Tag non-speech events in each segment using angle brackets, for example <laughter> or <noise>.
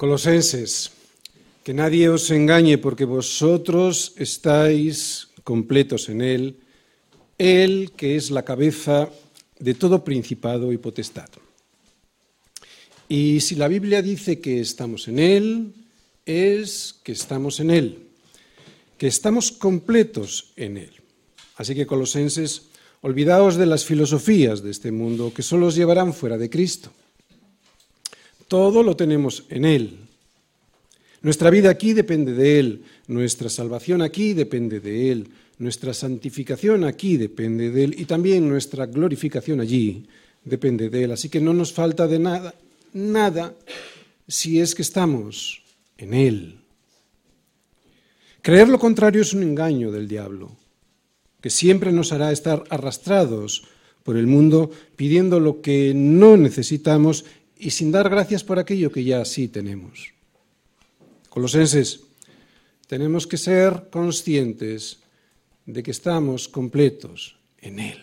Colosenses, que nadie os engañe porque vosotros estáis completos en Él, Él que es la cabeza de todo principado y potestad. Y si la Biblia dice que estamos en Él, es que estamos en Él, que estamos completos en Él. Así que, colosenses, olvidaos de las filosofías de este mundo que solo os llevarán fuera de Cristo. Todo lo tenemos en Él. Nuestra vida aquí depende de Él, nuestra salvación aquí depende de Él, nuestra santificación aquí depende de Él y también nuestra glorificación allí depende de Él. Así que no nos falta de nada, nada, si es que estamos en Él. Creer lo contrario es un engaño del diablo, que siempre nos hará estar arrastrados por el mundo pidiendo lo que no necesitamos y sin dar gracias por aquello que ya sí tenemos. Colosenses, tenemos que ser conscientes de que estamos completos en Él,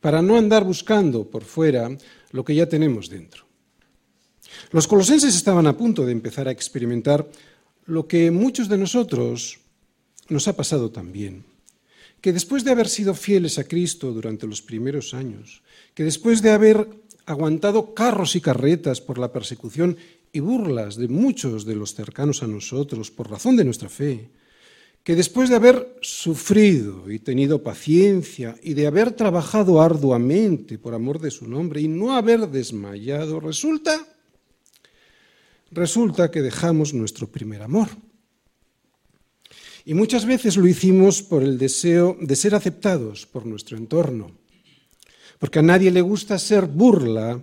para no andar buscando por fuera lo que ya tenemos dentro. Los colosenses estaban a punto de empezar a experimentar lo que muchos de nosotros nos ha pasado también, que después de haber sido fieles a Cristo durante los primeros años, que después de haber aguantado carros y carretas por la persecución y burlas de muchos de los cercanos a nosotros por razón de nuestra fe, que después de haber sufrido y tenido paciencia y de haber trabajado arduamente por amor de su nombre y no haber desmayado, resulta resulta que dejamos nuestro primer amor. Y muchas veces lo hicimos por el deseo de ser aceptados por nuestro entorno porque a nadie le gusta ser burla,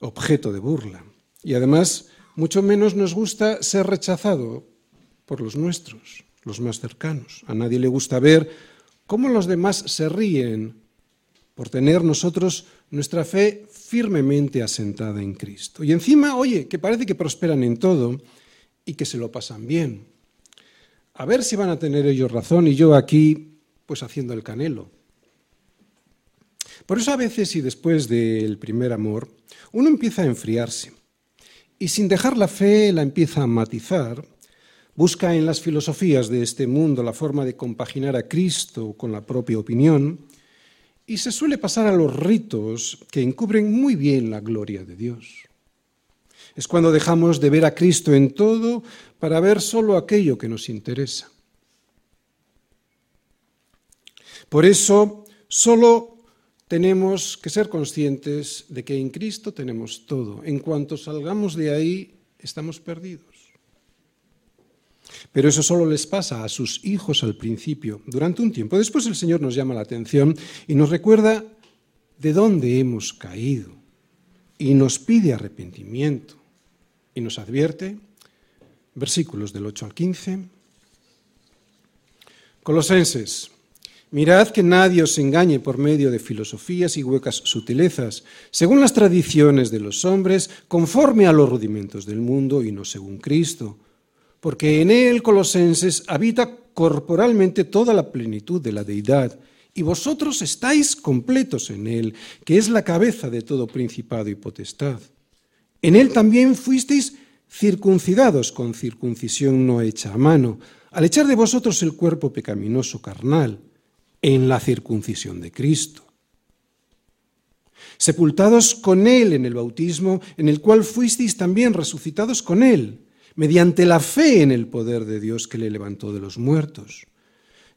objeto de burla. Y además, mucho menos nos gusta ser rechazado por los nuestros, los más cercanos. A nadie le gusta ver cómo los demás se ríen por tener nosotros nuestra fe firmemente asentada en Cristo. Y encima, oye, que parece que prosperan en todo y que se lo pasan bien. A ver si van a tener ellos razón y yo aquí, pues haciendo el canelo. Por eso a veces y después del primer amor, uno empieza a enfriarse y sin dejar la fe la empieza a matizar, busca en las filosofías de este mundo la forma de compaginar a Cristo con la propia opinión y se suele pasar a los ritos que encubren muy bien la gloria de Dios. Es cuando dejamos de ver a Cristo en todo para ver solo aquello que nos interesa. Por eso, solo tenemos que ser conscientes de que en Cristo tenemos todo. En cuanto salgamos de ahí, estamos perdidos. Pero eso solo les pasa a sus hijos al principio, durante un tiempo. Después el Señor nos llama la atención y nos recuerda de dónde hemos caído y nos pide arrepentimiento y nos advierte, versículos del 8 al 15, Colosenses Mirad que nadie os engañe por medio de filosofías y huecas sutilezas, según las tradiciones de los hombres, conforme a los rudimentos del mundo y no según Cristo. Porque en él, Colosenses, habita corporalmente toda la plenitud de la deidad, y vosotros estáis completos en él, que es la cabeza de todo principado y potestad. En él también fuisteis circuncidados con circuncisión no hecha a mano, al echar de vosotros el cuerpo pecaminoso carnal en la circuncisión de Cristo. Sepultados con Él en el bautismo, en el cual fuisteis también resucitados con Él, mediante la fe en el poder de Dios que le levantó de los muertos.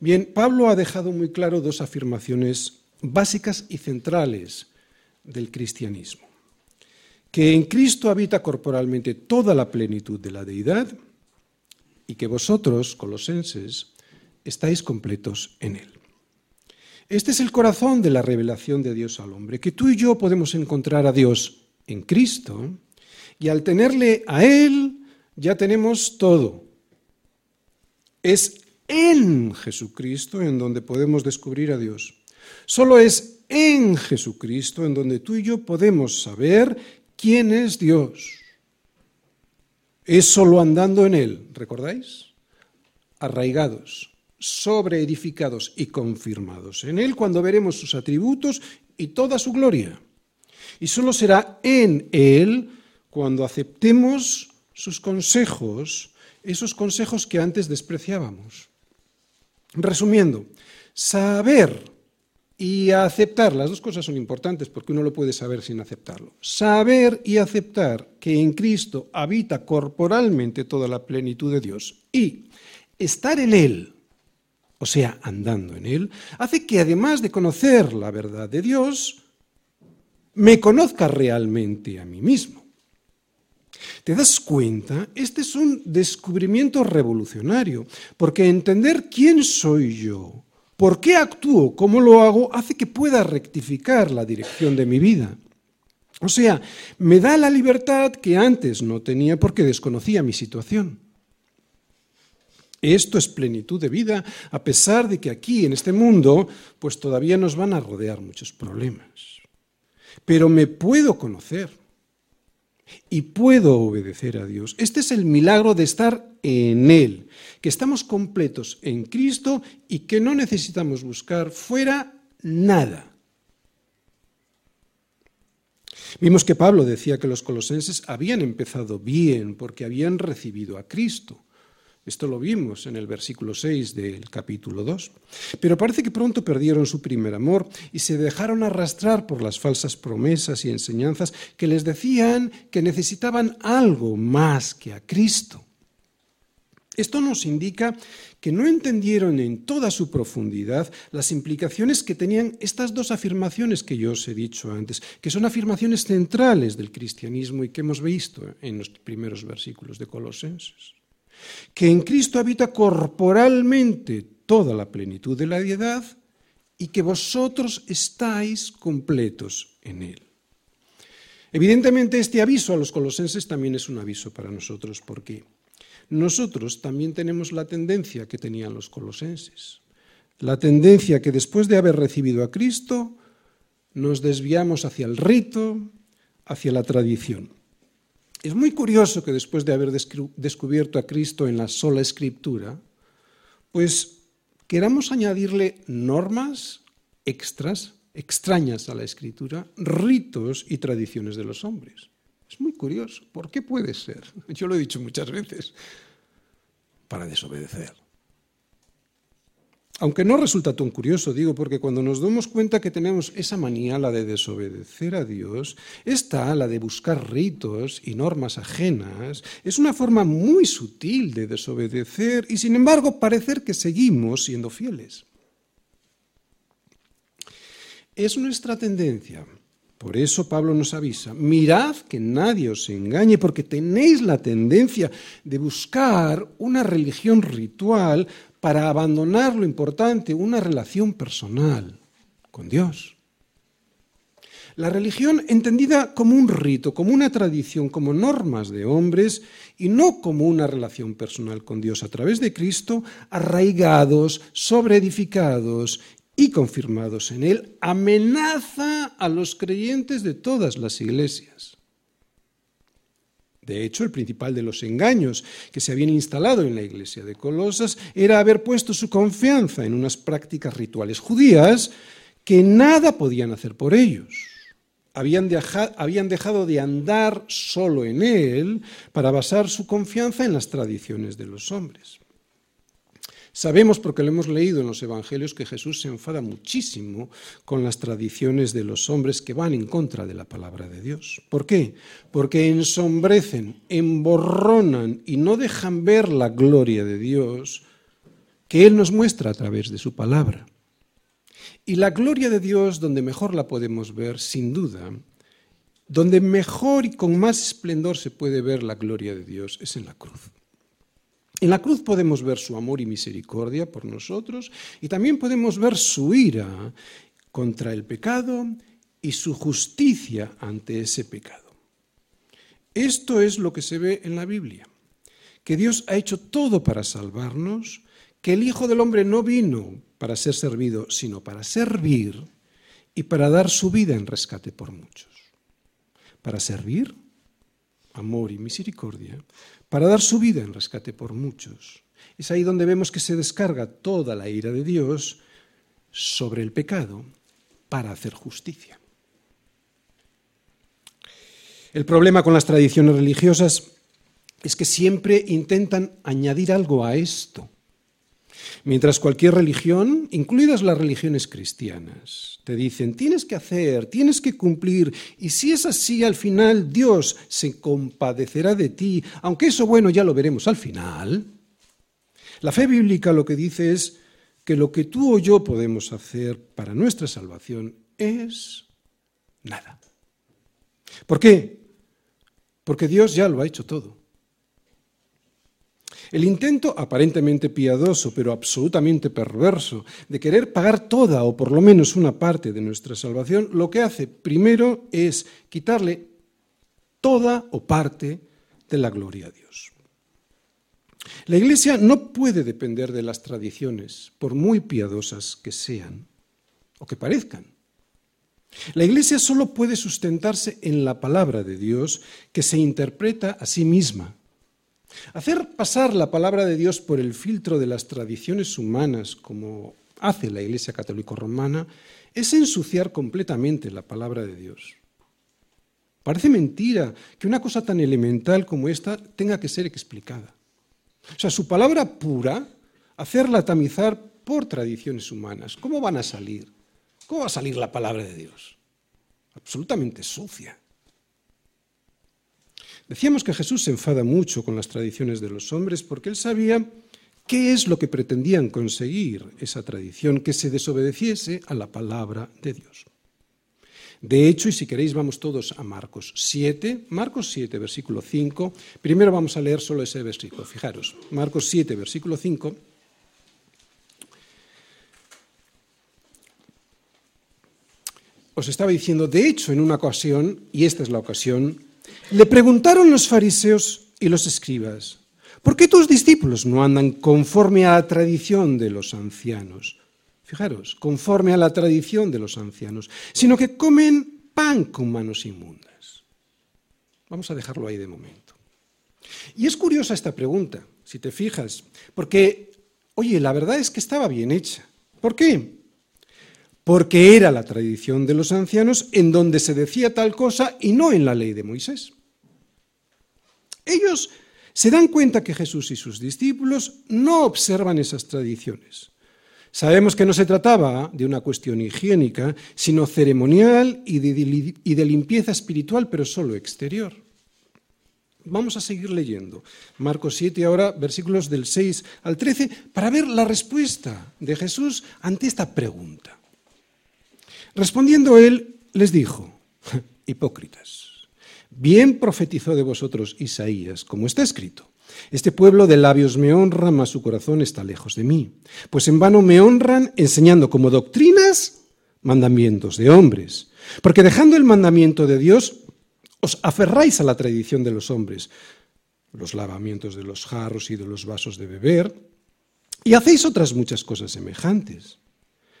Bien, Pablo ha dejado muy claro dos afirmaciones básicas y centrales del cristianismo. Que en Cristo habita corporalmente toda la plenitud de la deidad y que vosotros, colosenses, estáis completos en Él. Este es el corazón de la revelación de Dios al hombre, que tú y yo podemos encontrar a Dios en Cristo y al tenerle a Él ya tenemos todo, Es en Jesucristo en donde podemos descubrir a Dios. Solo es en Jesucristo en donde tú y yo podemos saber quién es Dios. Es solo andando en Él, ¿recordáis? Arraigados, sobreedificados y confirmados en Él cuando veremos sus atributos y toda su gloria. Y solo será en Él cuando aceptemos sus consejos, esos consejos que antes despreciábamos. Resumiendo, saber y aceptar, las dos cosas son importantes porque uno lo puede saber sin aceptarlo. Saber y aceptar que en Cristo habita corporalmente toda la plenitud de Dios y estar en Él, o sea, andando en Él, hace que además de conocer la verdad de Dios, me conozca realmente a mí mismo. ¿Te das cuenta? Este es un descubrimiento revolucionario, porque entender quién soy yo, por qué actúo, cómo lo hago, hace que pueda rectificar la dirección de mi vida. O sea, me da la libertad que antes no tenía porque desconocía mi situación. Esto es plenitud de vida, a pesar de que aquí, en este mundo, pues todavía nos van a rodear muchos problemas. Pero me puedo conocer y puedo obedecer a Dios. Este es el milagro de estar en Él, que estamos completos en Cristo y que no necesitamos buscar fuera nada. Vimos que Pablo decía que los colosenses habían empezado bien porque habían recibido a Cristo. Esto lo vimos en el versículo 6 del capítulo 2. Pero parece que pronto perdieron su primer amor y se dejaron arrastrar por las falsas promesas y enseñanzas que les decían que necesitaban algo más que a Cristo. Esto nos indica que no entendieron en toda su profundidad las implicaciones que tenían estas dos afirmaciones que yo os he dicho antes, que son afirmaciones centrales del cristianismo y que hemos visto en los primeros versículos de Colosenses que en Cristo habita corporalmente toda la plenitud de la deidad y que vosotros estáis completos en Él. Evidentemente este aviso a los colosenses también es un aviso para nosotros, porque nosotros también tenemos la tendencia que tenían los colosenses, la tendencia que después de haber recibido a Cristo nos desviamos hacia el rito, hacia la tradición. Es muy curioso que después de haber descubierto a Cristo en la sola escritura, pues queramos añadirle normas extras, extrañas a la escritura, ritos y tradiciones de los hombres. Es muy curioso. ¿Por qué puede ser? <laughs> Yo lo he dicho muchas veces. Para desobedecer. Aunque no resulta tan curioso, digo, porque cuando nos damos cuenta que tenemos esa manía, la de desobedecer a Dios, está la de buscar ritos y normas ajenas, es una forma muy sutil de desobedecer y sin embargo parecer que seguimos siendo fieles. Es nuestra tendencia. Por eso Pablo nos avisa, mirad que nadie os engañe, porque tenéis la tendencia de buscar una religión ritual para abandonar lo importante, una relación personal con Dios. La religión entendida como un rito, como una tradición, como normas de hombres y no como una relación personal con Dios a través de Cristo, arraigados, sobreedificados y confirmados en Él, amenaza a los creyentes de todas las iglesias. De hecho, el principal de los engaños que se habían instalado en la iglesia de Colosas era haber puesto su confianza en unas prácticas rituales judías que nada podían hacer por ellos. Habían, dejado de andar solo en él para basar su confianza en las tradiciones de los hombres. Sabemos, porque lo hemos leído en los Evangelios, que Jesús se enfada muchísimo con las tradiciones de los hombres que van en contra de la palabra de Dios. ¿Por qué? Porque ensombrecen, emborronan y no dejan ver la gloria de Dios que Él nos muestra a través de su palabra. Y la gloria de Dios, donde mejor la podemos ver, sin duda, donde mejor y con más esplendor se puede ver la gloria de Dios, es en la cruz. En la cruz podemos ver su amor y misericordia por nosotros y también podemos ver su ira contra el pecado y su justicia ante ese pecado. Esto es lo que se ve en la Biblia, que Dios ha hecho todo para salvarnos, que el Hijo del Hombre no vino para ser servido, sino para servir y para dar su vida en rescate por muchos. Para servir, amor y misericordia, para dar su vida en rescate por muchos. Es ahí donde vemos que se descarga toda la ira de Dios sobre el pecado para hacer justicia. El problema con las tradiciones religiosas es que siempre intentan añadir algo a esto. Mientras cualquier religión, incluidas las religiones cristianas, te dicen, tienes que hacer, tienes que cumplir, y si es así, al final Dios se compadecerá de ti, aunque eso bueno ya lo veremos al final. La fe bíblica lo que dice es que lo que tú o yo podemos hacer para nuestra salvación es nada. ¿Por qué? Porque Dios ya lo ha hecho todo. El intento aparentemente piadoso, pero absolutamente perverso, de querer pagar toda o por lo menos una parte de nuestra salvación, lo que hace primero es quitarle toda o parte de la gloria a Dios. La Iglesia no puede depender de las tradiciones, por muy piadosas que sean o que parezcan. La Iglesia solo puede sustentarse en la palabra de Dios que se interpreta a sí misma Hacer pasar la palabra de Dios por el filtro de las tradiciones humanas, como hace la Iglesia Católica Romana, es ensuciar completamente la palabra de Dios. Parece mentira que una cosa tan elemental como esta tenga que ser explicada. O sea, su palabra pura, hacerla tamizar por tradiciones humanas. ¿Cómo van a salir? ¿Cómo va a salir la palabra de Dios? Absolutamente sucia. Decíamos que Jesús se enfada mucho con las tradiciones de los hombres porque él sabía qué es lo que pretendían conseguir esa tradición, que se desobedeciese a la palabra de Dios. De hecho, y si queréis vamos todos a Marcos 7, Marcos 7, versículo 5, primero vamos a leer solo ese versículo, fijaros, Marcos 7, versículo 5. Os estaba diciendo, de hecho, en una ocasión, y esta es la ocasión, le preguntaron los fariseos y los escribas, ¿por qué tus discípulos no andan conforme a la tradición de los ancianos? Fijaros, conforme a la tradición de los ancianos, sino que comen pan con manos inmundas. Vamos a dejarlo ahí de momento. Y es curiosa esta pregunta, si te fijas, porque, oye, la verdad es que estaba bien hecha. ¿Por qué? Porque era la tradición de los ancianos en donde se decía tal cosa y no en la ley de Moisés. Ellos se dan cuenta que Jesús y sus discípulos no observan esas tradiciones. Sabemos que no se trataba de una cuestión higiénica, sino ceremonial y de, limpieza espiritual, pero solo exterior. Vamos a seguir leyendo. Marcos 7, ahora versículos del 6 al 13, para ver la respuesta de Jesús ante esta pregunta. Respondiendo él, les dijo, <laughs> hipócritas. Bien profetizó de vosotros Isaías, como está escrito. Este pueblo de labios me honra, mas su corazón está lejos de mí. Pues en vano me honran enseñando como doctrinas mandamientos de hombres. Porque dejando el mandamiento de Dios, os aferráis a la tradición de los hombres, los lavamientos de los jarros y de los vasos de beber, y hacéis otras muchas cosas semejantes.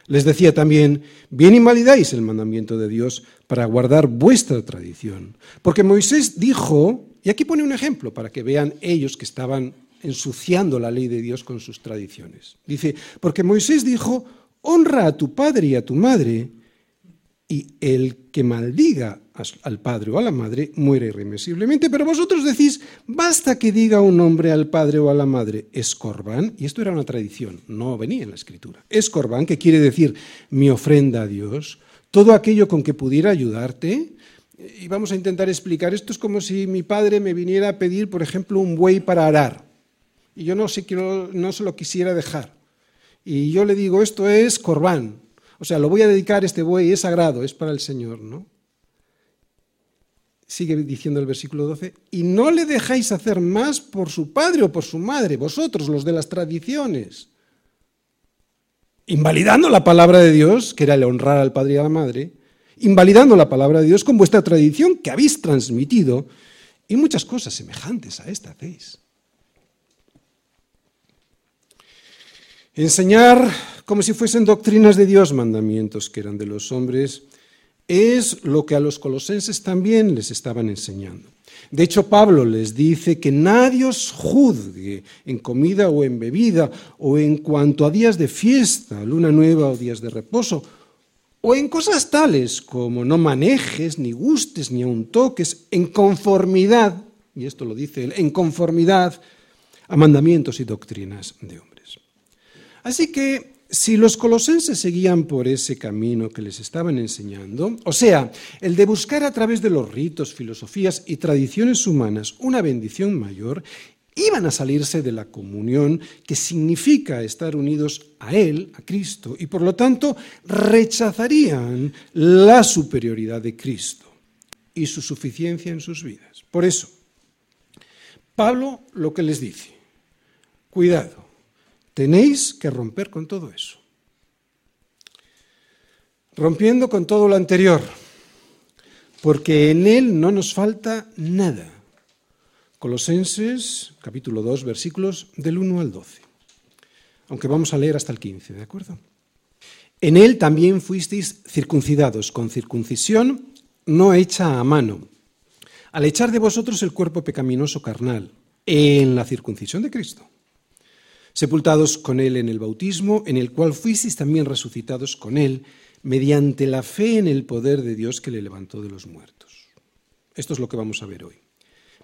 Les decía también, bien invalidáis el mandamiento de Dios para guardar vuestra tradición. Porque Moisés dijo, y aquí pone un ejemplo para que vean ellos que estaban ensuciando la ley de Dios con sus tradiciones. Dice, porque Moisés dijo, honra a tu padre y a tu madre, y el que maldiga al padre o a la madre muere irremisiblemente, pero vosotros decís, basta que diga un hombre al padre o a la madre, es corbán, y esto era una tradición, no venía en la escritura, es corbán, que quiere decir mi ofrenda a Dios, todo aquello con que pudiera ayudarte, y vamos a intentar explicar, esto es como si mi padre me viniera a pedir, por ejemplo, un buey para arar, y yo no, sé, no se lo quisiera dejar, y yo le digo, esto es corbán, o sea, lo voy a dedicar, este buey es sagrado, es para el Señor, ¿no? Sigue diciendo el versículo 12, y no le dejáis hacer más por su padre o por su madre, vosotros, los de las tradiciones, invalidando la palabra de Dios, que era el honrar al padre y a la madre, invalidando la palabra de Dios con vuestra tradición que habéis transmitido, y muchas cosas semejantes a esta hacéis. Enseñar como si fuesen doctrinas de Dios, mandamientos que eran de los hombres, es lo que a los colosenses también les estaban enseñando. De hecho, Pablo les dice que nadie os juzgue en comida o en bebida, o en cuanto a días de fiesta, luna nueva o días de reposo, o en cosas tales como no manejes, ni gustes, ni aun toques, en conformidad, y esto lo dice él, en conformidad a mandamientos y doctrinas de hombres. Así que si los colosenses seguían por ese camino que les estaban enseñando, o sea, el de buscar a través de los ritos, filosofías y tradiciones humanas una bendición mayor, iban a salirse de la comunión que significa estar unidos a Él, a Cristo, y por lo tanto rechazarían la superioridad de Cristo y su suficiencia en sus vidas. Por eso, Pablo lo que les dice, cuidado, tenéis que romper con todo eso. Rompiendo con todo lo anterior, porque en Él no nos falta nada Colosenses capítulo 2 versículos del 1 al 12. Aunque vamos a leer hasta el 15, ¿de acuerdo? En él también fuisteis circuncidados con circuncisión no hecha a mano, al echar de vosotros el cuerpo pecaminoso carnal, en la circuncisión de Cristo, sepultados con él en el bautismo, en el cual fuisteis también resucitados con él, mediante la fe en el poder de Dios que le levantó de los muertos. Esto es lo que vamos a ver hoy.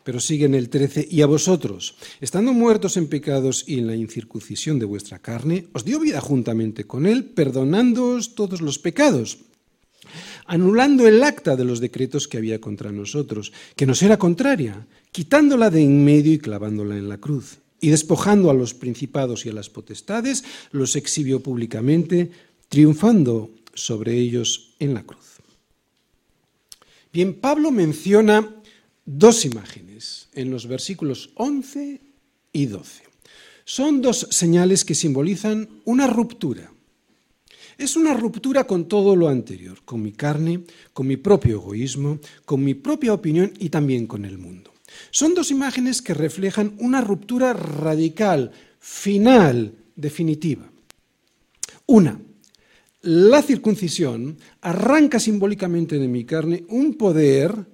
Pero sigue en el 13, y a vosotros, estando muertos en pecados y en la incircuncisión de vuestra carne, os dio vida juntamente con él, perdonándoos todos los pecados, anulando el acta de los decretos que había contra nosotros, que nos era contraria, quitándola de en medio y clavándola en la cruz. Y despojando a los principados y a las potestades, los exhibió públicamente, triunfando sobre ellos en la cruz. Bien, Pablo menciona dos imágenes en los versículos 11 y 12. Son dos señales que simbolizan una ruptura. Es una ruptura con todo lo anterior, con mi carne, con mi propio egoísmo, con mi propia opinión y también con el mundo. Son dos imágenes que reflejan una ruptura radical, final, definitiva. Una, la circuncisión arranca simbólicamente de mi carne un poder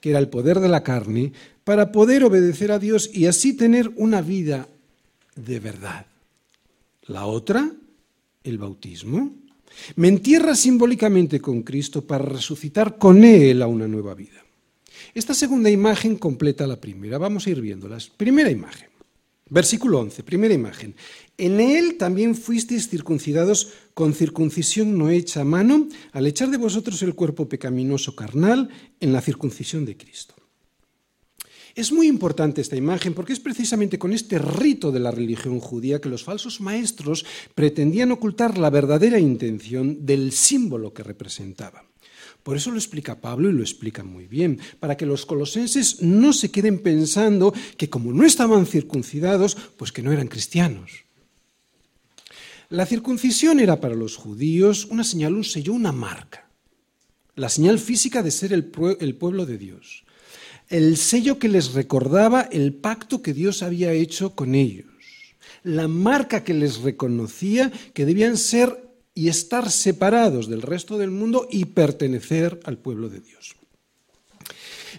que era el poder de la carne, para poder obedecer a Dios y así tener una vida de verdad. La otra, el bautismo, me entierra simbólicamente con Cristo para resucitar con Él a una nueva vida. Esta segunda imagen completa la primera. Vamos a ir viéndolas. Primera imagen. Versículo 11, primera imagen. En él también fuisteis circuncidados con circuncisión no hecha a mano, al echar de vosotros el cuerpo pecaminoso carnal en la circuncisión de Cristo. Es muy importante esta imagen porque es precisamente con este rito de la religión judía que los falsos maestros pretendían ocultar la verdadera intención del símbolo que representaba. Por eso lo explica Pablo y lo explica muy bien, para que los colosenses no se queden pensando que como no estaban circuncidados, pues que no eran cristianos. La circuncisión era para los judíos una señal, un sello, una marca, la señal física de ser el, pueblo de Dios, el sello que les recordaba el pacto que Dios había hecho con ellos, la marca que les reconocía que debían ser y estar separados del resto del mundo y pertenecer al pueblo de Dios.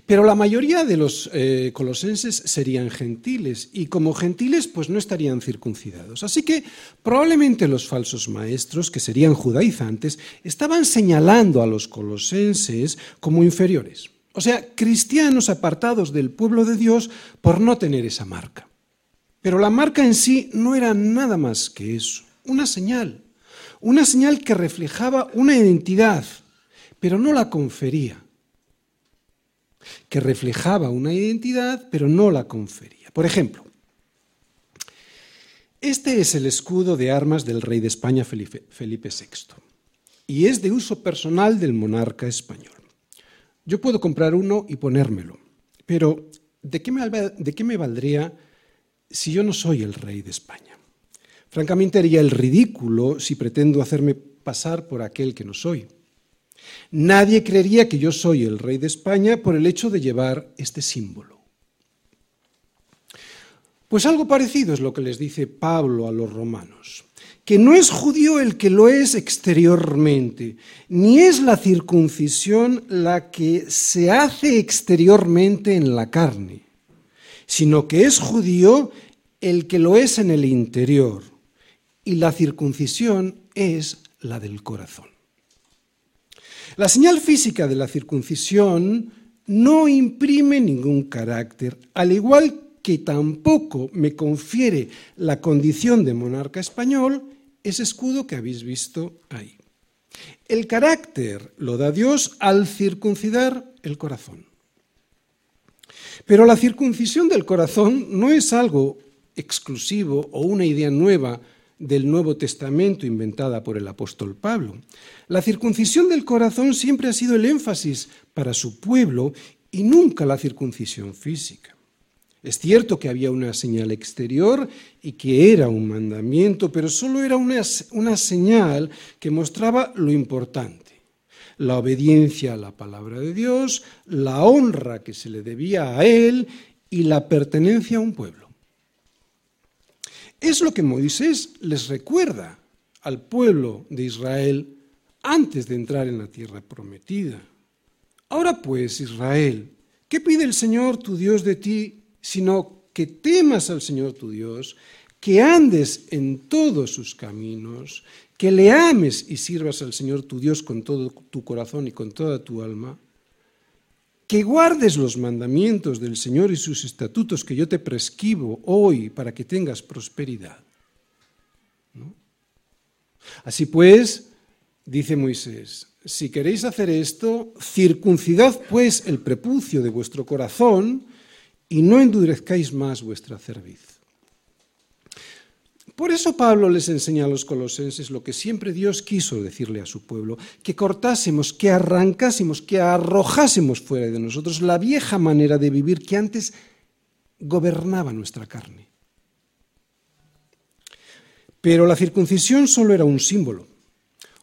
Pero la mayoría de los eh, colosenses serían gentiles y como gentiles pues no estarían circuncidados. Así que probablemente los falsos maestros, que serían judaizantes, estaban señalando a los colosenses como inferiores. O sea, cristianos apartados del pueblo de Dios por no tener esa marca. Pero la marca en sí no era nada más que eso, una señal una señal que reflejaba una identidad, pero no la confería. Que reflejaba una identidad, pero no la confería. Por ejemplo, este es el escudo de armas del rey de España Felipe, VI y es de uso personal del monarca español. Yo puedo comprar uno y ponérmelo, pero ¿de qué me, valdría si yo no soy el rey de España? Francamente haría el ridículo si pretendo hacerme pasar por aquel que no soy. Nadie creería que yo soy el rey de España por el hecho de llevar este símbolo. Pues algo parecido es lo que les dice Pablo a los romanos, que no es judío el que lo es exteriormente, ni es la circuncisión la que se hace exteriormente en la carne, sino que es judío el que lo es en el interior, y la circuncisión es la del corazón. La señal física de la circuncisión no imprime ningún carácter, al igual que tampoco me confiere la condición de monarca español ese escudo que habéis visto ahí. El carácter lo da Dios al circuncidar el corazón. Pero la circuncisión del corazón no es algo exclusivo o una idea nueva del Nuevo Testamento inventada por el apóstol Pablo. La circuncisión del corazón siempre ha sido el énfasis para su pueblo y nunca la circuncisión física. Es cierto que había una señal exterior y que era un mandamiento, pero solo era una, una, señal que mostraba lo importante, la obediencia a la palabra de Dios, la honra que se le debía a Él y la pertenencia a un pueblo. Es lo que Moisés les recuerda al pueblo de Israel antes de entrar en la tierra prometida. Ahora pues, Israel, ¿qué pide el Señor tu Dios de ti sino que temas al Señor tu Dios, que andes en todos sus caminos, que le ames y sirvas al Señor tu Dios con todo tu corazón y con toda tu alma? Que guardes los mandamientos del Señor y sus estatutos que yo te prescribo hoy para que tengas prosperidad. Así pues, dice Moisés, si queréis hacer esto, circuncidad pues el prepucio de vuestro corazón y no endurezcáis más vuestra cerviz. Por eso Pablo les enseña a los colosenses lo que siempre Dios quiso decirle a su pueblo, que cortásemos, que arrancásemos, que arrojásemos fuera de nosotros la vieja manera de vivir que antes gobernaba nuestra carne. Pero la circuncisión solo era un símbolo,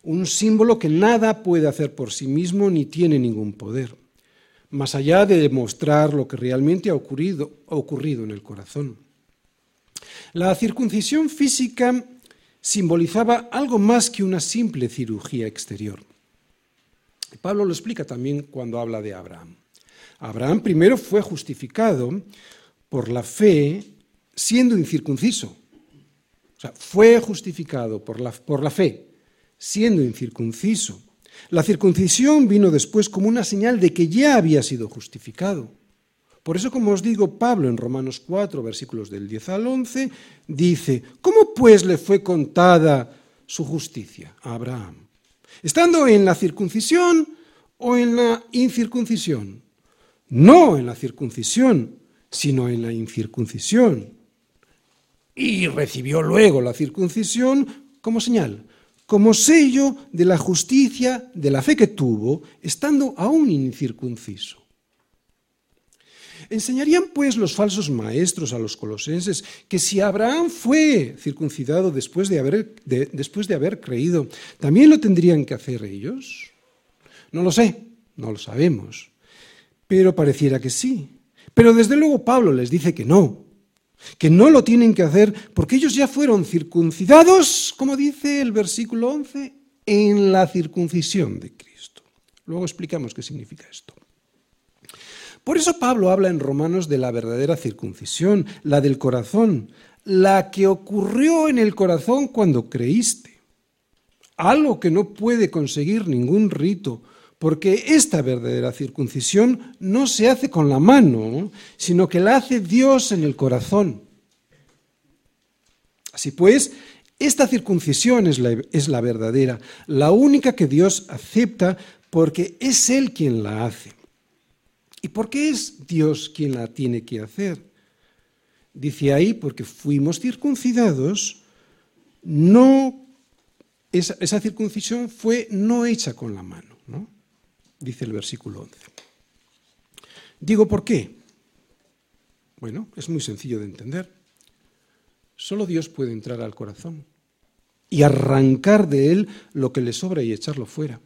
un símbolo que nada puede hacer por sí mismo ni tiene ningún poder, más allá de demostrar lo que realmente ha ocurrido, ha ocurrido en el corazón. La circuncisión física simbolizaba algo más que una simple cirugía exterior. Pablo lo explica también cuando habla de Abraham. Abraham primero fue justificado por la fe siendo incircunciso. O sea, fue justificado por la, por la fe siendo incircunciso. La circuncisión vino después como una señal de que ya había sido justificado. Por eso, como os digo, Pablo en Romanos 4, versículos del 10 al 11, dice, ¿cómo pues le fue contada su justicia a Abraham? ¿Estando en la circuncisión o en la incircuncisión? No en la circuncisión, sino en la incircuncisión. Y recibió luego la circuncisión como señal, como sello de la justicia de la fe que tuvo, estando aún incircunciso. Enseñarían pues los falsos maestros a los colosenses que si Abraham fue circuncidado después de haber, después de haber creído, ¿también lo tendrían que hacer ellos? No lo sé, no lo sabemos, pero pareciera que sí. Pero desde luego Pablo les dice que no, que no lo tienen que hacer porque ellos ya fueron circuncidados, como dice el versículo 11, en la circuncisión de Cristo. Luego explicamos qué significa esto. Por eso Pablo habla en Romanos de la verdadera circuncisión, la del corazón, la que ocurrió en el corazón cuando creíste. Algo que no puede conseguir ningún rito, porque esta verdadera circuncisión no se hace con la mano, sino que la hace Dios en el corazón. Así pues, esta circuncisión es la, es la verdadera, la única que Dios acepta porque es Él quien la hace. ¿Y por qué es Dios quien la tiene que hacer? Dice ahí, porque fuimos circuncidados, no, esa, circuncisión fue no hecha con la mano, ¿no? dice el versículo 11. Digo, ¿por qué? Bueno, es muy sencillo de entender. Solo Dios puede entrar al corazón y arrancar de él lo que le sobra y echarlo fuera.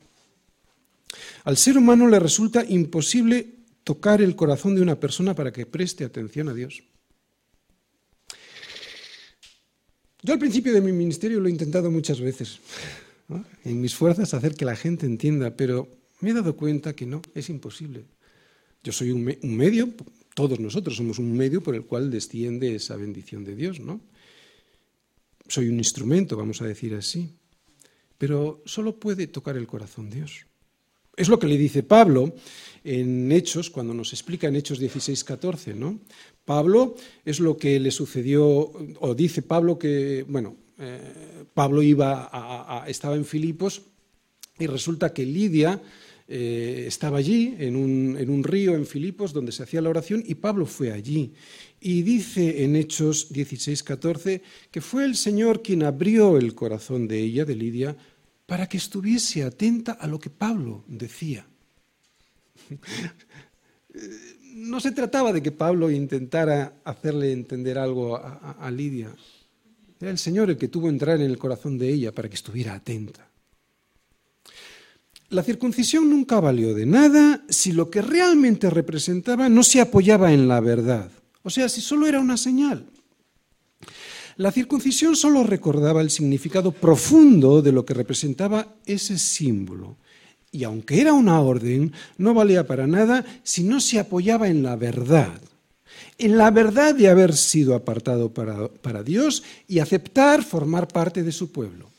Al ser humano le resulta imposible tocar el corazón de una persona para que preste atención a Dios. Yo al principio de mi ministerio lo he intentado muchas veces, en mis fuerzas hacer que la gente entienda, pero me he dado cuenta que no, es imposible. Yo soy un, un medio, todos nosotros somos un medio por el cual desciende esa bendición de Dios, ¿no? Soy un instrumento, vamos a decir así, pero solo puede tocar el corazón Dios. Es lo que le dice Pablo en Hechos, cuando nos explica en Hechos 16, 14, ¿no? Pablo es lo que le sucedió, o dice Pablo que, bueno, eh, Pablo iba a, estaba en Filipos y resulta que Lidia eh, estaba allí, en un, en un, río en Filipos, donde se hacía la oración, y Pablo fue allí. Y dice en Hechos 16, 14, que fue el Señor quien abrió el corazón de ella, de Lidia, para que estuviese atenta a lo que Pablo decía. <laughs> No se trataba de que Pablo intentara hacerle entender algo a, Lidia. Era el Señor el que tuvo entrar en el corazón de ella para que estuviera atenta. La circuncisión nunca valió de nada si lo que realmente representaba no se apoyaba en la verdad. O sea, si solo era una señal. La circuncisión solo recordaba el significado profundo de lo que representaba ese símbolo. Y aunque era una orden, no valía para nada si no se apoyaba en la verdad. En la verdad de haber sido apartado para, Dios y aceptar formar parte de su pueblo.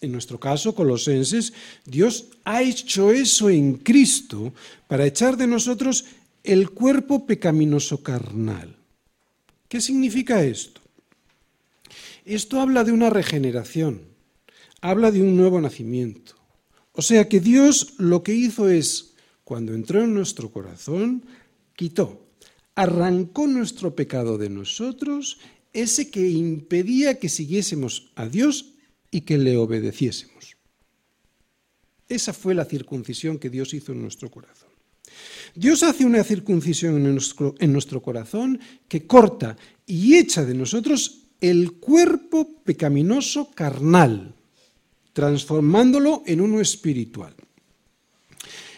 En nuestro caso, colosenses, Dios ha hecho eso en Cristo para echar de nosotros el cuerpo pecaminoso carnal. ¿Qué significa esto? Esto habla de una regeneración, habla de un nuevo nacimiento. O sea que Dios lo que hizo es, cuando entró en nuestro corazón, quitó, arrancó nuestro pecado de nosotros, ese que impedía que siguiésemos a Dios y que le obedeciésemos. Esa fue la circuncisión que Dios hizo en nuestro corazón. Dios hace una circuncisión en nuestro, en nuestro corazón que corta y echa de nosotros el cuerpo pecaminoso carnal, transformándolo en uno espiritual.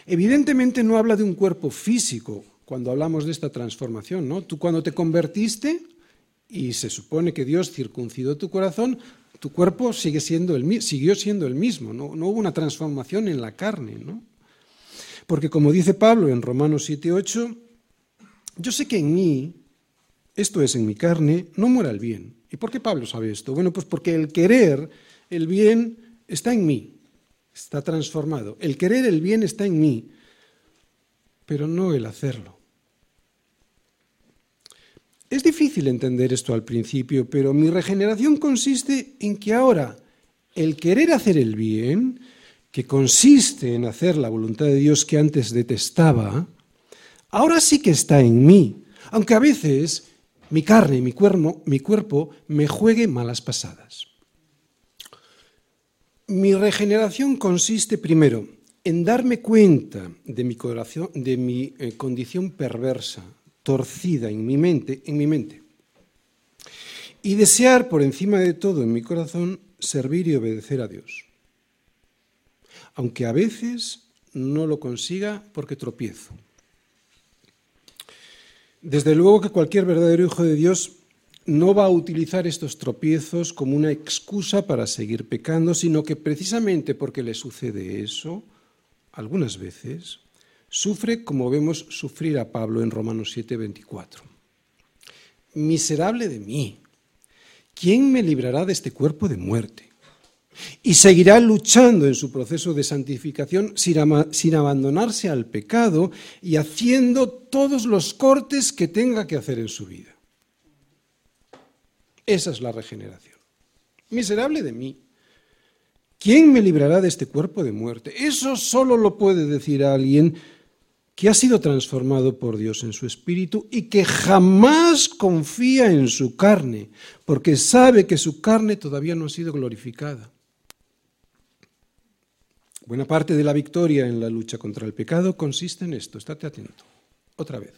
Evidentemente no habla de un cuerpo físico cuando hablamos de esta transformación, ¿no? Tú cuando te convertiste y se supone que Dios circuncidó tu corazón, tu cuerpo sigue siendo el, siguió siendo el mismo, ¿no? hubo una transformación en la carne, ¿no? Porque como dice Pablo en Romanos 7:8, yo sé que en mí, esto es en mi carne, no muera el bien, ¿Y por qué Pablo sabe esto? Bueno, pues porque el querer el bien está en mí, está transformado. El querer el bien está en mí, pero no el hacerlo. Es difícil entender esto al principio, pero mi regeneración consiste en que ahora el querer hacer el bien, que consiste en hacer la voluntad de Dios que antes detestaba, ahora sí que está en mí, aunque a veces mi carne, mi cuerpo, mi cuerpo me juegue malas pasadas. Mi regeneración consiste primero en darme cuenta de mi, eh, condición perversa, torcida en mi mente, en mi mente, y desear por encima de todo en mi corazón servir y obedecer a Dios. Aunque a veces no lo consiga porque tropiezo. Desde luego que cualquier verdadero hijo de Dios no va a utilizar estos tropiezos como una excusa para seguir pecando, sino que precisamente porque le sucede eso, algunas veces, sufre como vemos sufrir a Pablo en Romanos 7, 24. Miserable de mí, ¿quién me librará de este cuerpo de muerte? Y seguirá luchando en su proceso de santificación sin, abandonarse al pecado y haciendo todos los cortes que tenga que hacer en su vida. Esa es la regeneración. Miserable de mí. ¿Quién me librará de este cuerpo de muerte? Eso solo lo puede decir alguien que ha sido transformado por Dios en su espíritu y que jamás confía en su carne, porque sabe que su carne todavía no ha sido glorificada. Buena parte de la victoria en la lucha contra el pecado consiste en esto, estate atento. Otra vez.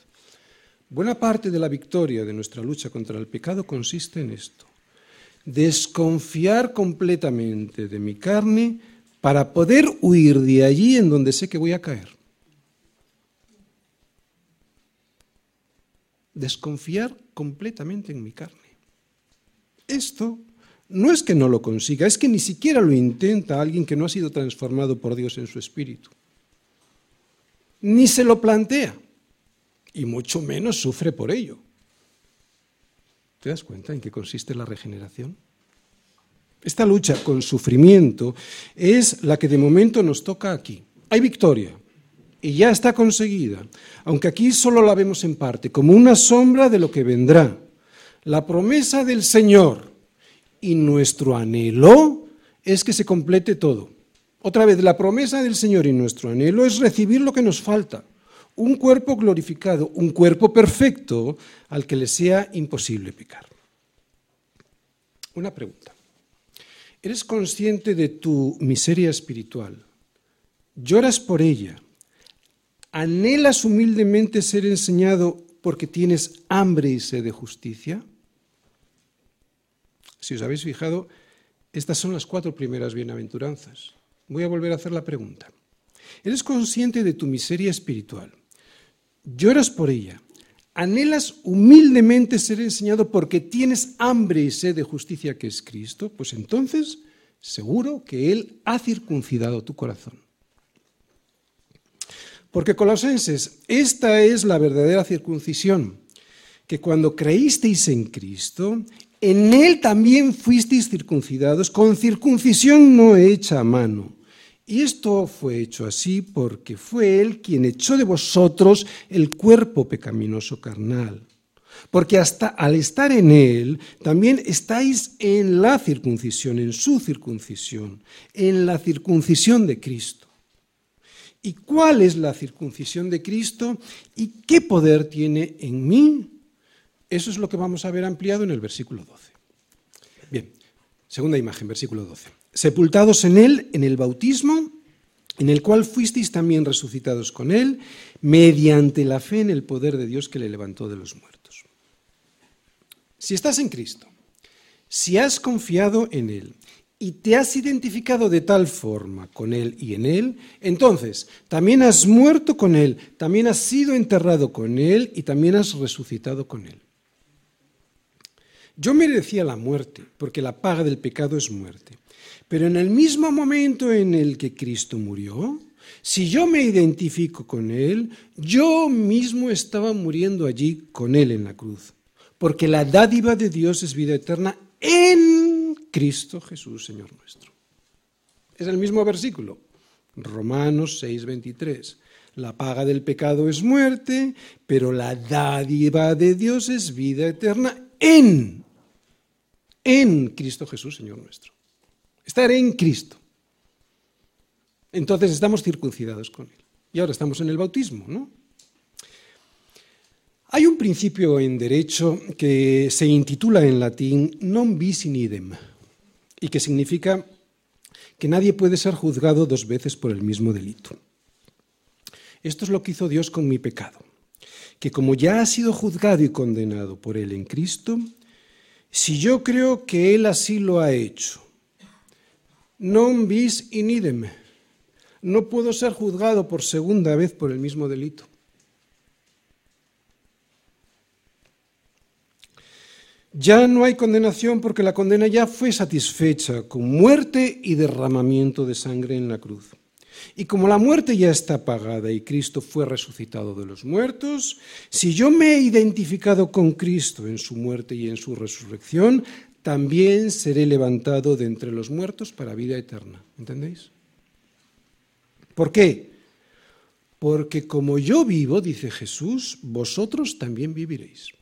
Buena parte de la victoria de nuestra lucha contra el pecado consiste en esto. Desconfiar completamente de mi carne para poder huir de allí en donde sé que voy a caer. Desconfiar completamente en mi carne. esto no es que no lo consiga, es que ni siquiera lo intenta alguien que no ha sido transformado por Dios en su espíritu. Ni se lo plantea, y mucho menos sufre por ello. ¿Te das cuenta en qué consiste la regeneración? Esta lucha con sufrimiento es la que de momento nos toca aquí. Hay victoria y ya está conseguida, aunque aquí solo la vemos en parte, como una sombra de lo que vendrá. La promesa del Señor y nuestro anhelo es que se complete todo. Otra vez, la promesa del Señor y nuestro anhelo es recibir lo que nos falta, un cuerpo glorificado, un cuerpo perfecto al que le sea imposible pecar. Una pregunta. ¿Eres consciente de tu miseria espiritual? ¿Lloras por ella? ¿Anhelas humildemente ser enseñado porque tienes hambre y sed de justicia? Si os habéis fijado, estas son las cuatro primeras bienaventuranzas. Voy a volver a hacer la pregunta. ¿Eres consciente de tu miseria espiritual? ¿Lloras por ella? ¿Anhelas humildemente ser enseñado porque tienes hambre y sed de justicia que es Cristo? Pues entonces seguro que Él ha circuncidado tu corazón. Porque Colosenses, esta es la verdadera circuncisión, que cuando creísteis en Cristo, en Él también fuisteis circuncidados con circuncisión no hecha a mano. Y esto fue hecho así porque fue Él quien echó de vosotros el cuerpo pecaminoso carnal. Porque hasta al estar en Él, también estáis en la circuncisión, en su circuncisión, en la circuncisión de Cristo. ¿Y cuál es la circuncisión de Cristo? ¿Y qué poder tiene en mí? Eso es lo que vamos a ver ampliado en el versículo 12. Bien, segunda imagen, versículo 12. Sepultados en Él, en el bautismo, en el cual fuisteis también resucitados con Él, mediante la fe en el poder de Dios que le levantó de los muertos. Si estás en Cristo, si has confiado en Él, y te has identificado de tal forma con Él y en Él, entonces también has muerto con Él, también has sido enterrado con Él y también has resucitado con Él. Yo merecía la muerte, porque la paga del pecado es muerte. Pero en el mismo momento en el que Cristo murió, si yo me identifico con Él, yo mismo estaba muriendo allí con Él en la cruz. Porque la dádiva de Dios es vida eterna en Cristo Jesús, Señor nuestro. Es el mismo versículo, Romanos 6:23. La paga del pecado es muerte, pero la dádiva de Dios es vida eterna en, en Cristo Jesús, Señor nuestro. Estar en Cristo. Entonces estamos circuncidados con Él. Y ahora estamos en el bautismo, ¿no? Hay un principio en derecho que se intitula en latín non bis in idem, y que significa que nadie puede ser juzgado dos veces por el mismo delito. Esto es lo que hizo Dios con mi pecado, que como ya ha sido juzgado y condenado por Él en Cristo, si yo creo que Él así lo ha hecho, non bis in idem, no puedo ser juzgado por segunda vez por el mismo delito. Ya no hay condenación porque la condena ya fue satisfecha con muerte y derramamiento de sangre en la cruz. Y como la muerte ya está pagada y Cristo fue resucitado de los muertos, si yo me he identificado con Cristo en su muerte y en su resurrección, también seré levantado de entre los muertos para vida eterna. ¿Entendéis? ¿Por qué? Porque como yo vivo, dice Jesús, vosotros también viviréis.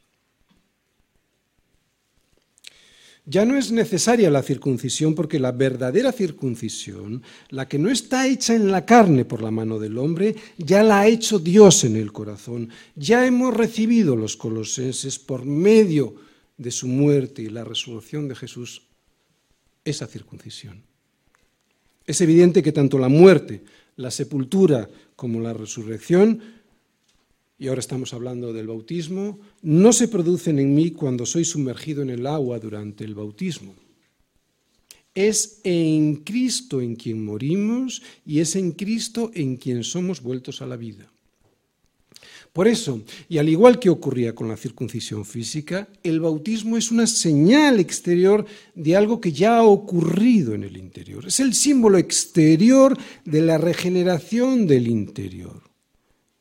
Ya no es necesaria la circuncisión porque la verdadera circuncisión, la que no está hecha en la carne por la mano del hombre, ya la ha hecho Dios en el corazón. Ya hemos recibido los colosenses por medio de su muerte y la resurrección de Jesús esa circuncisión. Es evidente que tanto la muerte, la sepultura como la resurrección y ahora estamos hablando del bautismo, no se producen en mí cuando soy sumergido en el agua durante el bautismo. Es en Cristo en quien morimos y es en Cristo en quien somos vueltos a la vida. Por eso, y al igual que ocurría con la circuncisión física, el bautismo es una señal exterior de algo que ya ha ocurrido en el interior. Es el símbolo exterior de la regeneración del interior.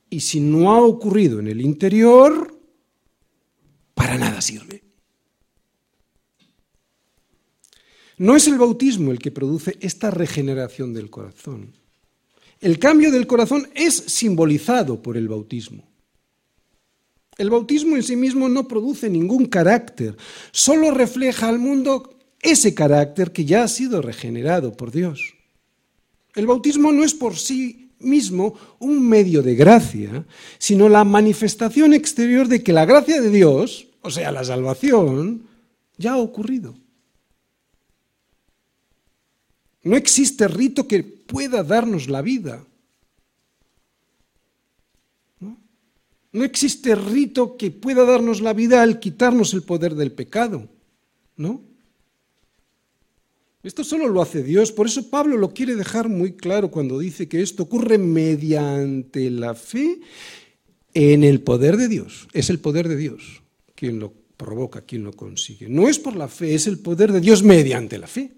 Y si no ha ocurrido en el interior, para nada sirve. No es el bautismo el que produce esta regeneración del corazón. El cambio del corazón es simbolizado por el bautismo. El bautismo en sí mismo no produce ningún carácter, solo refleja al mundo ese carácter que ya ha sido regenerado por Dios. El bautismo no es por sí mismo un medio de gracia, sino la manifestación exterior de que la gracia de Dios, o sea, la salvación, ya ha ocurrido. No existe rito que pueda darnos la vida. No existe rito que pueda darnos la vida al quitarnos el poder del pecado, ¿no? Esto solo lo hace Dios, por eso Pablo lo quiere dejar muy claro cuando dice que esto ocurre mediante la fe en el poder de Dios. Es el poder de Dios quien lo provoca, quien lo consigue. No es por la fe, es el poder de Dios mediante la fe.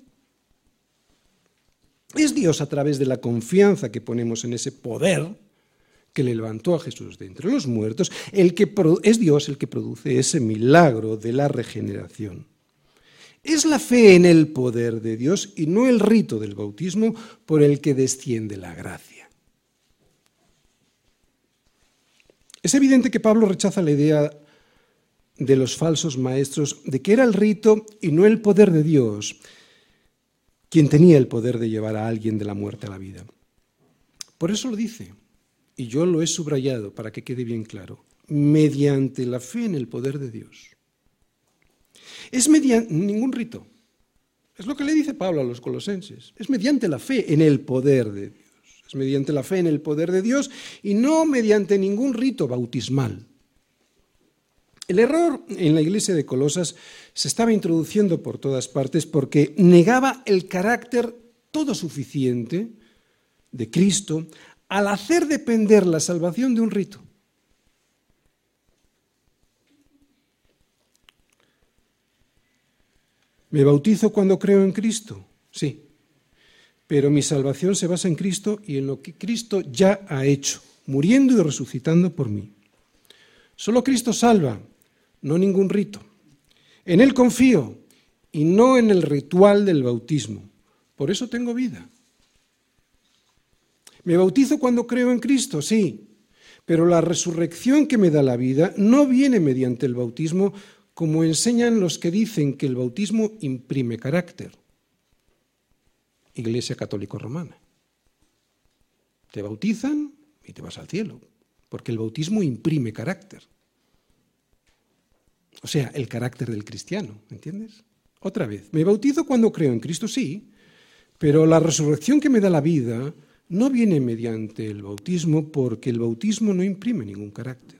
Es Dios a través de la confianza que ponemos en ese poder que le levantó a Jesús de entre los muertos, el que es Dios el que produce ese milagro de la regeneración. Es la fe en el poder de Dios y no el rito del bautismo por el que desciende la gracia. Es evidente que Pablo rechaza la idea de los falsos maestros de que era el rito y no el poder de Dios quien tenía el poder de llevar a alguien de la muerte a la vida. Por eso lo dice, y yo lo he subrayado para que quede bien claro, mediante la fe en el poder de Dios. Es mediante ningún rito. Es lo que le dice Pablo a los colosenses. Es mediante la fe en el poder de Dios. Es mediante la fe en el poder de Dios y no mediante ningún rito bautismal. El error en la iglesia de Colosas se estaba introduciendo por todas partes porque negaba el carácter todo suficiente de Cristo al hacer depender la salvación de un rito. ¿Me bautizo cuando creo en Cristo? Sí. Pero mi salvación se basa en Cristo y en lo que Cristo ya ha hecho, muriendo y resucitando por mí. Solo Cristo salva, no ningún rito. En Él confío y no en el ritual del bautismo. Por eso tengo vida. ¿Me bautizo cuando creo en Cristo? Sí, pero la resurrección que me da la vida no viene mediante el bautismo como enseñan los que dicen que el bautismo imprime carácter. Iglesia Católica Romana. Te bautizan y te vas al cielo, porque el bautismo imprime carácter. O sea, el carácter del cristiano, ¿entiendes? Otra vez, me bautizo cuando creo en Cristo, sí, pero la resurrección que me da la vida no viene mediante el bautismo porque el bautismo no imprime ningún carácter,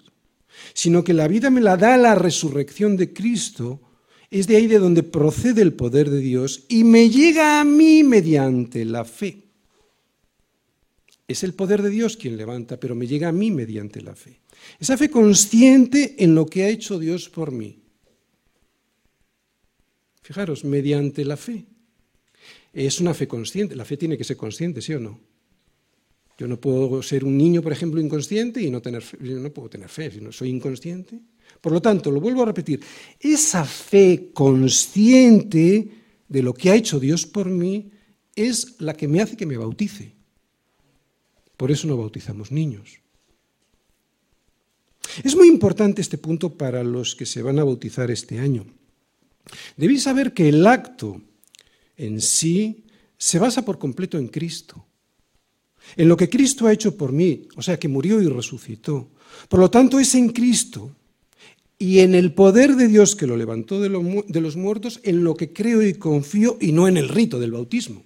sino que la vida me la da la resurrección de Cristo, es de ahí de donde procede el poder de Dios y me llega a mí mediante la fe. Es el poder de Dios quien levanta, pero me llega a mí mediante la fe. Esa fe consciente en lo que ha hecho Dios por mí. Fijaros, mediante la fe. Es una fe consciente. La fe tiene que ser consciente, ¿sí o no? Yo no puedo ser un niño, por ejemplo, inconsciente y no tener fe. No puedo tener fe si no soy inconsciente. Por lo tanto, lo vuelvo a repetir, esa fe consciente de lo que ha hecho Dios por mí es la que me hace que me bautice. Por eso no bautizamos niños. Es muy importante este punto para los que se van a bautizar este año. Debéis saber que el acto en sí se basa por completo en Cristo en lo que Cristo ha hecho por mí, o sea, que murió y resucitó. Por lo tanto, es en Cristo y en el poder de Dios que lo levantó de, los muertos en lo que creo y confío y no en el rito del bautismo.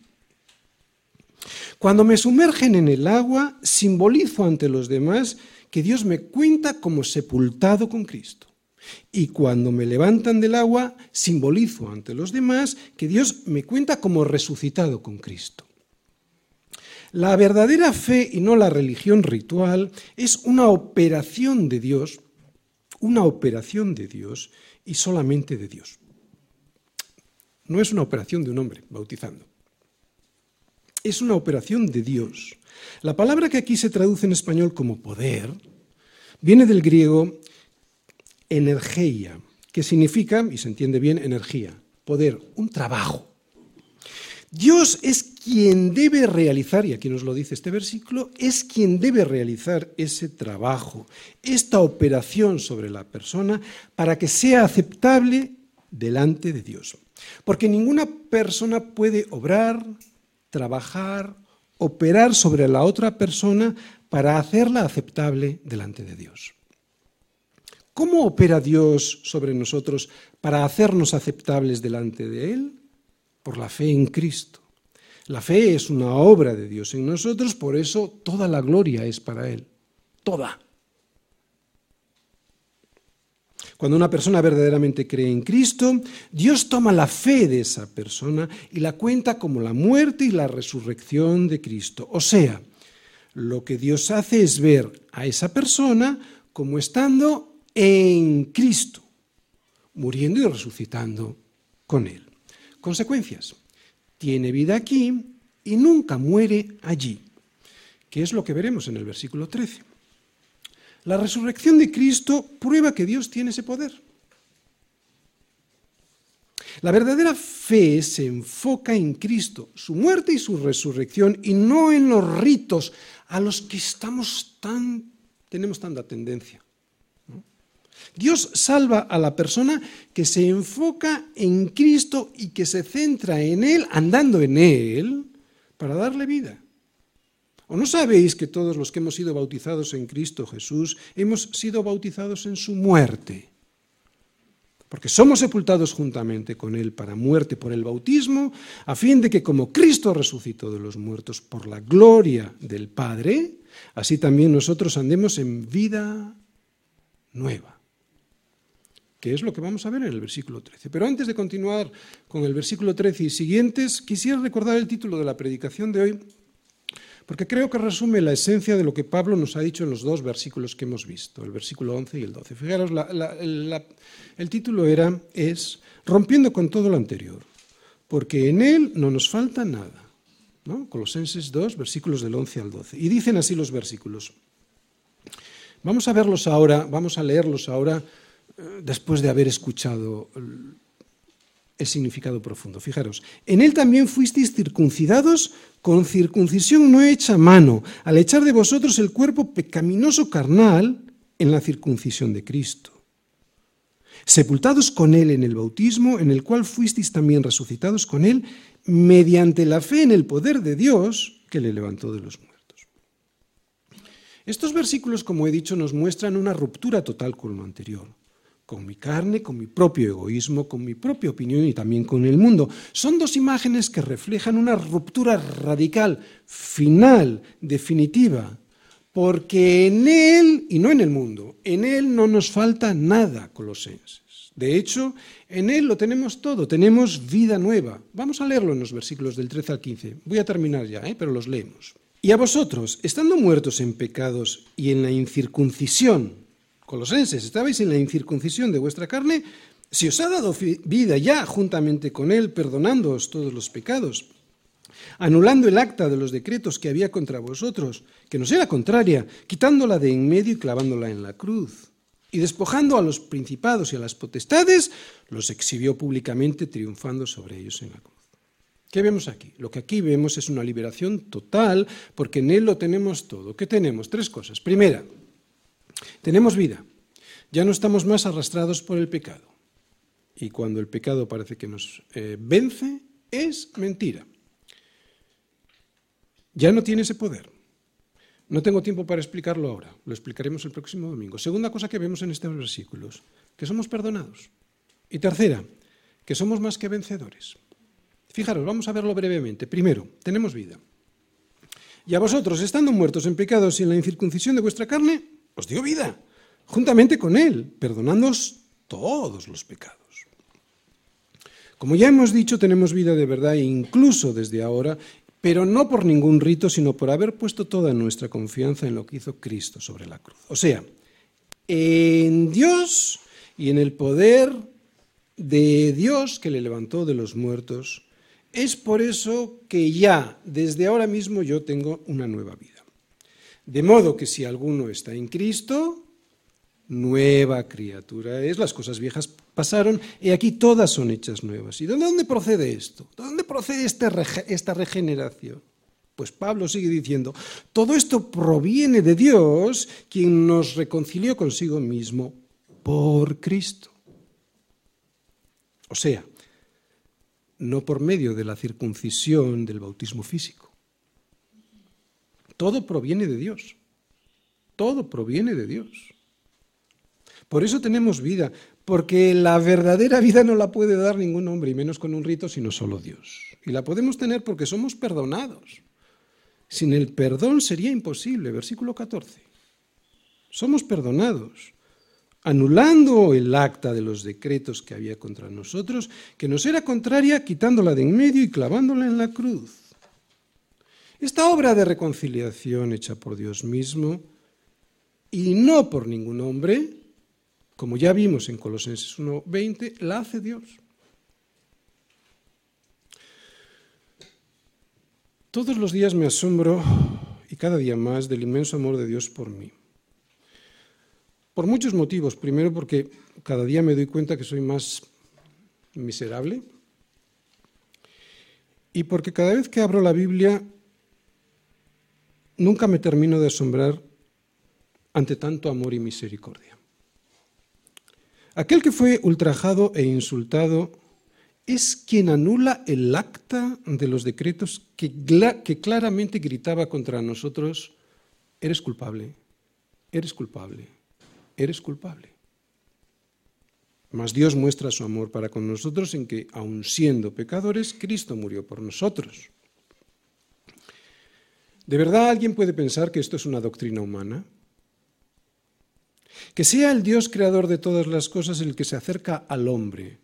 Cuando me sumergen en el agua, simbolizo ante los demás que Dios me cuenta como sepultado con Cristo. Y cuando me levantan del agua, simbolizo ante los demás que Dios me cuenta como resucitado con Cristo. La verdadera fe y no la religión ritual es una operación de Dios, una operación de Dios y solamente de Dios. No es una operación de un hombre bautizando. Es una operación de Dios. La palabra que aquí se traduce en español como poder viene del griego energeia, que significa, y se entiende bien, energía, poder, un trabajo. Dios es quien debe realizar, y aquí nos lo dice este versículo, es quien debe realizar ese trabajo, esta operación sobre la persona para que sea aceptable delante de Dios. Porque ninguna persona puede obrar, trabajar, operar sobre la otra persona para hacerla aceptable delante de Dios. ¿Cómo opera Dios sobre nosotros para hacernos aceptables delante de Él? Por la fe en Cristo. La fe es una obra de Dios en nosotros, por eso toda la gloria es para Él. Toda. Cuando una persona verdaderamente cree en Cristo, Dios toma la fe de esa persona y la cuenta como la muerte y la resurrección de Cristo. O sea, lo que Dios hace es ver a esa persona como estando en Cristo, muriendo y resucitando con Él. Consecuencias. Tiene vida aquí y nunca muere allí, que es lo que veremos en el versículo 13. La resurrección de Cristo prueba que Dios tiene ese poder. La verdadera fe se enfoca en Cristo, su muerte y su resurrección, y no en los ritos a los que estamos tan, tenemos tanta tendencia. Dios salva a la persona que se enfoca en Cristo y que se centra en Él, andando en Él, para darle vida. ¿O no sabéis que todos los que hemos sido bautizados en Cristo Jesús hemos sido bautizados en su muerte? Porque somos sepultados juntamente con Él para muerte por el bautismo, a fin de que como Cristo resucitó de los muertos por la gloria del Padre, así también nosotros andemos en vida nueva que es lo que vamos a ver en el versículo 13. Pero antes de continuar con el versículo 13 y siguientes, quisiera recordar el título de la predicación de hoy, porque creo que resume la esencia de lo que Pablo nos ha dicho en los dos versículos que hemos visto, el versículo 11 y el 12. Fijaros, el título era, es, rompiendo con todo lo anterior, porque en él no nos falta nada. ¿no? Colosenses 2, versículos del 11 al 12. Y dicen así los versículos. Vamos a verlos ahora, vamos a leerlos ahora después de haber escuchado el significado profundo. Fijaros, en él también fuisteis circuncidados con circuncisión no hecha mano, al echar de vosotros el cuerpo pecaminoso carnal en la circuncisión de Cristo. Sepultados con él en el bautismo, en el cual fuisteis también resucitados con él, mediante la fe en el poder de Dios que le levantó de los muertos. Estos versículos, como he dicho, nos muestran una ruptura total con lo anterior con mi carne, con mi propio egoísmo, con mi propia opinión y también con el mundo. Son dos imágenes que reflejan una ruptura radical, final, definitiva, porque en Él, y no en el mundo, en Él no nos falta nada, colosenses. De hecho, en Él lo tenemos todo, tenemos vida nueva. Vamos a leerlo en los versículos del 13 al 15. Voy a terminar ya, ¿eh? pero los leemos. Y a vosotros, estando muertos en pecados y en la incircuncisión, Colosenses, estabais en la incircuncisión de vuestra carne, si os ha dado vida ya juntamente con Él, perdonándoos todos los pecados, anulando el acta de los decretos que había contra vosotros, que nos era contraria, quitándola de en medio y clavándola en la cruz. Y despojando a los principados y a las potestades, los exhibió públicamente, triunfando sobre ellos en la cruz. ¿Qué vemos aquí? Lo que aquí vemos es una liberación total, porque en Él lo tenemos todo. ¿Qué tenemos? Tres cosas. Primera, tenemos vida. Ya no estamos más arrastrados por el pecado. Y cuando el pecado parece que nos eh, vence, es mentira. Ya no tiene ese poder. No tengo tiempo para explicarlo ahora, lo explicaremos el próximo domingo. Segunda cosa que vemos en estos versículos, que somos perdonados. Y tercera, que somos más que vencedores. Fijaros, vamos a verlo brevemente. Primero, tenemos vida. Y a vosotros, estando muertos en pecados y en la incircuncisión de vuestra carne, os dio vida, juntamente con Él, perdonándoos todos los pecados. Como ya hemos dicho, tenemos vida de verdad incluso desde ahora pero no por ningún rito, sino por haber puesto toda nuestra confianza en lo que hizo Cristo sobre la cruz. O sea, en Dios y en el poder de Dios que le levantó de los muertos, es por eso que ya, desde ahora mismo, yo tengo una nueva vida. De modo que si alguno está en Cristo, nueva criatura es, las cosas viejas pasaron y aquí todas son hechas nuevas. ¿Y de dónde procede esto? ¿De dónde procede este esta regeneración? Pues Pablo sigue diciendo, todo esto proviene de Dios, quien nos reconcilió consigo mismo por Cristo. O sea, no por medio de la circuncisión del bautismo físico. Todo proviene de Dios. Todo proviene de Dios. Por eso tenemos vida, porque la verdadera vida no la puede dar ningún hombre, y menos con un rito, sino solo Dios. Y la podemos tener porque somos perdonados. Sin el perdón sería imposible. Versículo 14. Somos perdonados, anulando el acta de los decretos que había contra nosotros, que nos era contraria, quitándola de en medio y clavándola en la cruz. Esta obra de reconciliación hecha por Dios mismo, y no por ningún hombre, como ya vimos en Colosenses 1.20, la hace Dios. Todos los días me asombro y cada día más del inmenso amor de Dios por mí. Por muchos motivos. Primero porque cada día me doy cuenta que soy más miserable. Y porque cada vez que abro la Biblia nunca me termino de asombrar ante tanto amor y misericordia. Aquel que fue ultrajado e insultado es quien anula el acta de los decretos que, claramente gritaba contra nosotros, eres culpable, eres culpable, eres culpable. Mas Dios muestra su amor para con nosotros en que, aun siendo pecadores, Cristo murió por nosotros. ¿De verdad alguien puede pensar que esto es una doctrina humana? Que sea el Dios creador de todas las cosas el que se acerca al hombre,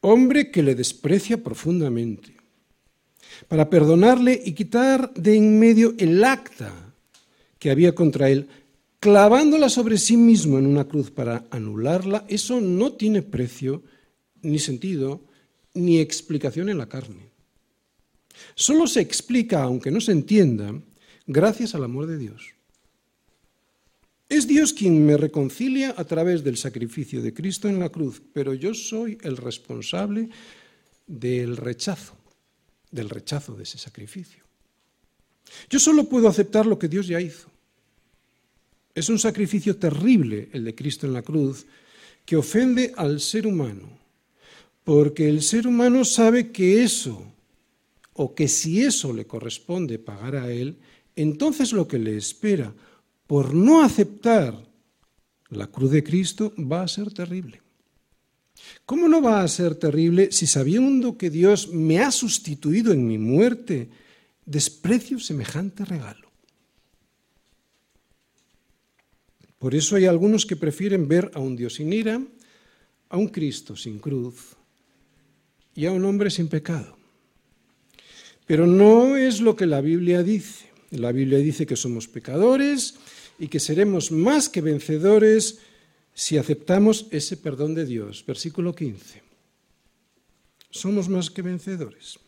hombre que le desprecia profundamente, para perdonarle y quitar de en medio el acta que había contra él, clavándola sobre sí mismo en una cruz para anularla, eso no tiene precio, ni sentido, ni explicación en la carne. Solo se explica, aunque no se entienda, gracias al amor de Dios. Es Dios quien me reconcilia a través del sacrificio de Cristo en la cruz, pero yo soy el responsable del rechazo, del rechazo de ese sacrificio. Yo solo puedo aceptar lo que Dios ya hizo. Es un sacrificio terrible el de Cristo en la cruz que ofende al ser humano, porque el ser humano sabe que eso, o que si eso le corresponde pagar a él, entonces lo que le espera por no aceptar la cruz de Cristo va a ser terrible. ¿Cómo no va a ser terrible si sabiendo que Dios me ha sustituido en mi muerte, desprecio semejante regalo? Por eso hay algunos que prefieren ver a un Dios sin ira, a un Cristo sin cruz y a un hombre sin pecado. Pero no es lo que la Biblia dice. La Biblia dice que somos pecadores y que seremos más que vencedores si aceptamos ese perdón de Dios. Versículo 15. Somos más que vencedores.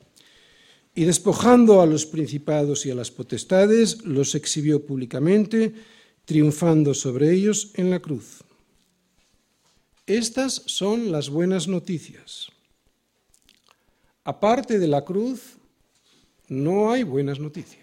Y despojando a los principados y a las potestades, los exhibió públicamente, triunfando sobre ellos en la cruz. Estas son las buenas noticias. Aparte de la cruz, no hay buenas noticias.